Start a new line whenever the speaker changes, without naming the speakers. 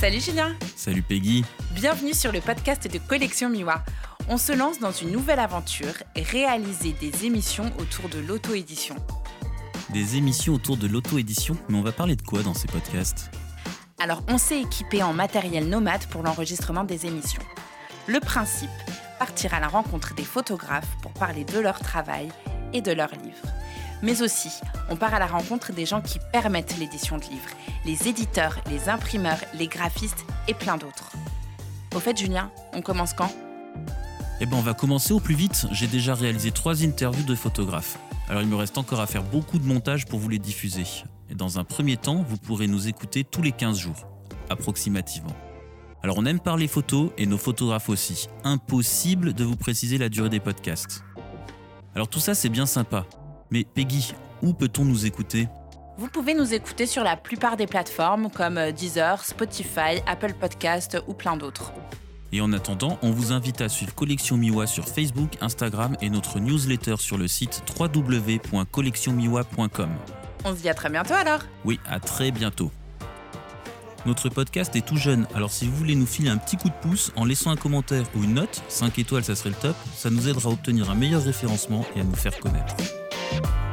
Salut Julien
Salut Peggy
Bienvenue sur le podcast de Collection Miwa. On se lance dans une nouvelle aventure, réaliser des émissions autour de l'auto-édition.
Des émissions autour de l'auto-édition Mais on va parler de quoi dans ces podcasts?
Alors on s'est équipé en matériel nomade pour l'enregistrement des émissions. Le principe, partir à la rencontre des photographes pour parler de leur travail et de leurs livres. Mais aussi, on part à la rencontre des gens qui permettent l'édition de livres, les éditeurs, les imprimeurs, les graphistes et plein d'autres. Au fait, Julien, on commence quand?
Eh ben on va commencer au plus vite. J'ai déjà réalisé trois interviews de photographes. Alors il me reste encore à faire beaucoup de montage pour vous les diffuser. Et dans un premier temps, vous pourrez nous écouter tous les 15 jours, approximativement. Alors on aime parler photos et nos photographes aussi. Impossible de vous préciser la durée des podcasts. Alors tout ça c'est bien sympa. Mais Peggy, où peut-on nous écouter?
Vous pouvez nous écouter sur la plupart des plateformes comme euh, Deezer, Spotify, Apple Podcast ou plein d'autres.
Et en attendant, on vous invite à suivre Collection Miwa sur Facebook, Instagram et notre newsletter sur le site www.collectionmiwa.com.
On se dit à très bientôt alors
Oui, à très bientôt. Notre podcast est tout jeune, alors si vous voulez nous filer un petit coup de pouce en laissant un commentaire ou une note, 5 étoiles ça serait le top, ça nous aidera à obtenir un meilleur référencement et à nous faire connaître. Thank you